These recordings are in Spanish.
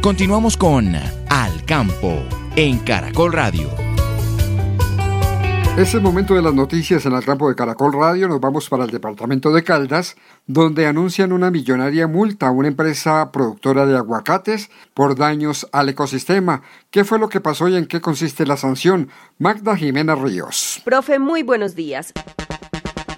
Continuamos con Al Campo en Caracol Radio. Es el momento de las noticias en el campo de Caracol Radio. Nos vamos para el departamento de Caldas, donde anuncian una millonaria multa a una empresa productora de aguacates por daños al ecosistema. ¿Qué fue lo que pasó y en qué consiste la sanción? Magda Jimena Ríos. Profe, muy buenos días.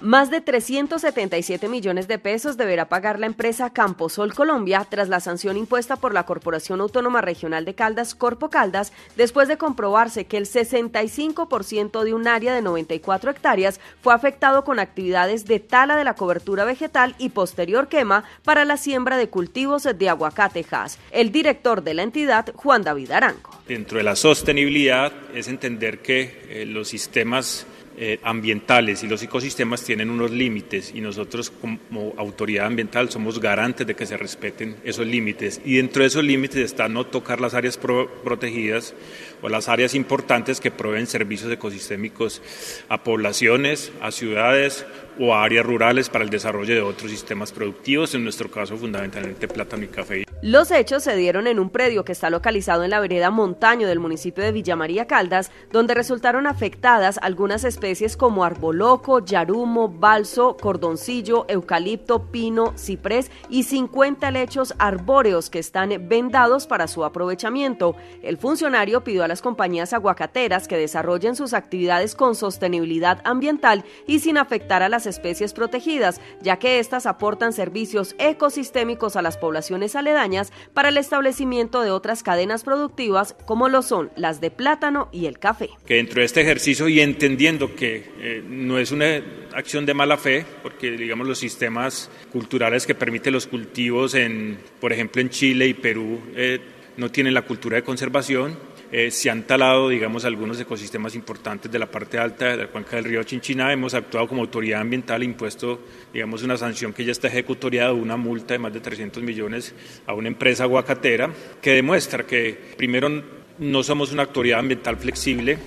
Más de 377 millones de pesos deberá pagar la empresa Camposol Colombia tras la sanción impuesta por la Corporación Autónoma Regional de Caldas, Corpo Caldas, después de comprobarse que el 65% de un área de 94 hectáreas fue afectado con actividades de tala de la cobertura vegetal y posterior quema para la siembra de cultivos de aguacate El director de la entidad, Juan David Aranco. Dentro de la sostenibilidad es entender que eh, los sistemas eh, ambientales y los ecosistemas tienen unos límites y nosotros como autoridad ambiental somos garantes de que se respeten esos límites y dentro de esos límites está no tocar las áreas protegidas o las áreas importantes que proveen servicios ecosistémicos a poblaciones, a ciudades o a áreas rurales para el desarrollo de otros sistemas productivos, en nuestro caso fundamentalmente plátano y café. Los hechos se dieron en un predio que está localizado en la vereda Montaño del municipio de Villa María Caldas, donde resultaron afectadas algunas especies como arboloco, yarumo, balso, cordoncillo, eucalipto, pino, ciprés y 50 lechos arbóreos que están vendados para su aprovechamiento. El funcionario pidió a las compañías aguacateras que desarrollen sus actividades con sostenibilidad ambiental y sin afectar a las especies protegidas, ya que éstas aportan servicios ecosistémicos a las poblaciones aledañas para el establecimiento de otras cadenas productivas como lo son las de plátano y el café. Que dentro de este ejercicio y entendiendo que eh, no es una acción de mala fe, porque digamos los sistemas culturales que permiten los cultivos en, por ejemplo, en Chile y Perú eh, no tienen la cultura de conservación, eh, se han talado, digamos, algunos ecosistemas importantes de la parte alta de la cuenca del río Chinchiná. Hemos actuado como autoridad ambiental impuesto, digamos, una sanción que ya está ejecutoriada, una multa de más de 300 millones a una empresa aguacatera, que demuestra que, primero, no somos una autoridad ambiental flexible,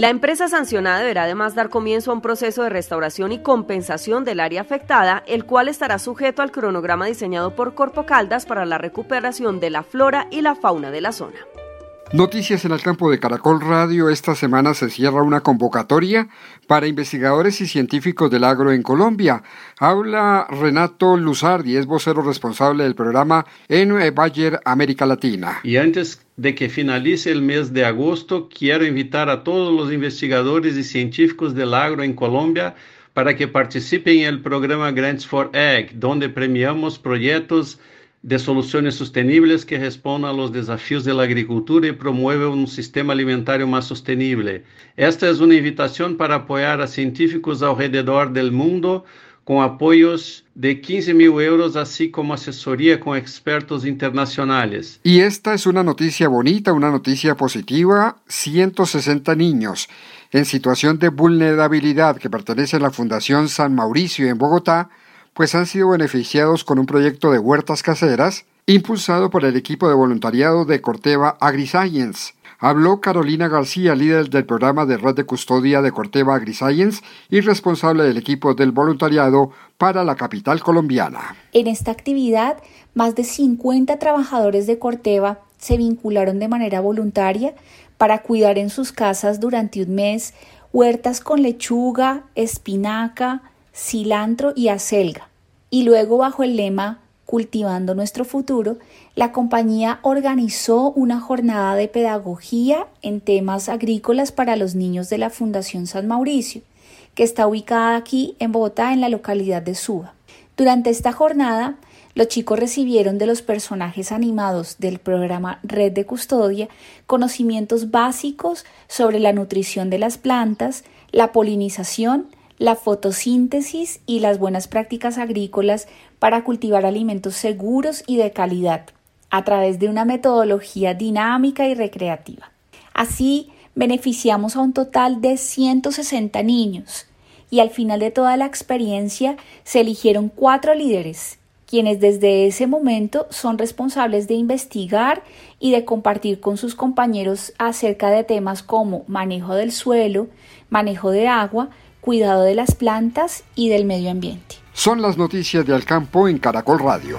la empresa sancionada deberá además dar comienzo a un proceso de restauración y compensación del área afectada, el cual estará sujeto al cronograma diseñado por Corpo Caldas para la recuperación de la flora y la fauna de la zona. Noticias en el campo de Caracol Radio. Esta semana se cierra una convocatoria para investigadores y científicos del agro en Colombia. Habla Renato Luzardi, es vocero responsable del programa en Bayer América Latina. Y antes de que finalice el mes de agosto, quiero invitar a todos los investigadores y científicos del agro en Colombia para que participen en el programa Grants for Ag, donde premiamos proyectos de soluções sustentáveis que respondam aos desafios da agricultura e promovam um sistema alimentar mais sustentável. Esta é uma invitação para apoiar a científicos ao redor do mundo com apoios de 15 mil euros, assim como assessoria com expertos internacionais. E esta é uma notícia bonita, uma notícia positiva: 160 niños em situação de vulnerabilidade que pertenecem à Fundação San Mauricio em Bogotá pues han sido beneficiados con un proyecto de huertas caseras impulsado por el equipo de voluntariado de Corteva AgriScience. Habló Carolina García, líder del programa de red de custodia de Corteva AgriScience y responsable del equipo del voluntariado para la capital colombiana. En esta actividad, más de 50 trabajadores de Corteva se vincularon de manera voluntaria para cuidar en sus casas durante un mes huertas con lechuga, espinaca, cilantro y acelga, y luego bajo el lema Cultivando nuestro futuro, la compañía organizó una jornada de pedagogía en temas agrícolas para los niños de la Fundación San Mauricio, que está ubicada aquí en Bogotá, en la localidad de Suba. Durante esta jornada, los chicos recibieron de los personajes animados del programa Red de Custodia conocimientos básicos sobre la nutrición de las plantas, la polinización, la fotosíntesis y las buenas prácticas agrícolas para cultivar alimentos seguros y de calidad a través de una metodología dinámica y recreativa. Así, beneficiamos a un total de 160 niños y al final de toda la experiencia se eligieron cuatro líderes, quienes desde ese momento son responsables de investigar y de compartir con sus compañeros acerca de temas como manejo del suelo, manejo de agua, cuidado de las plantas y del medio ambiente. Son las noticias de Alcampo en Caracol Radio.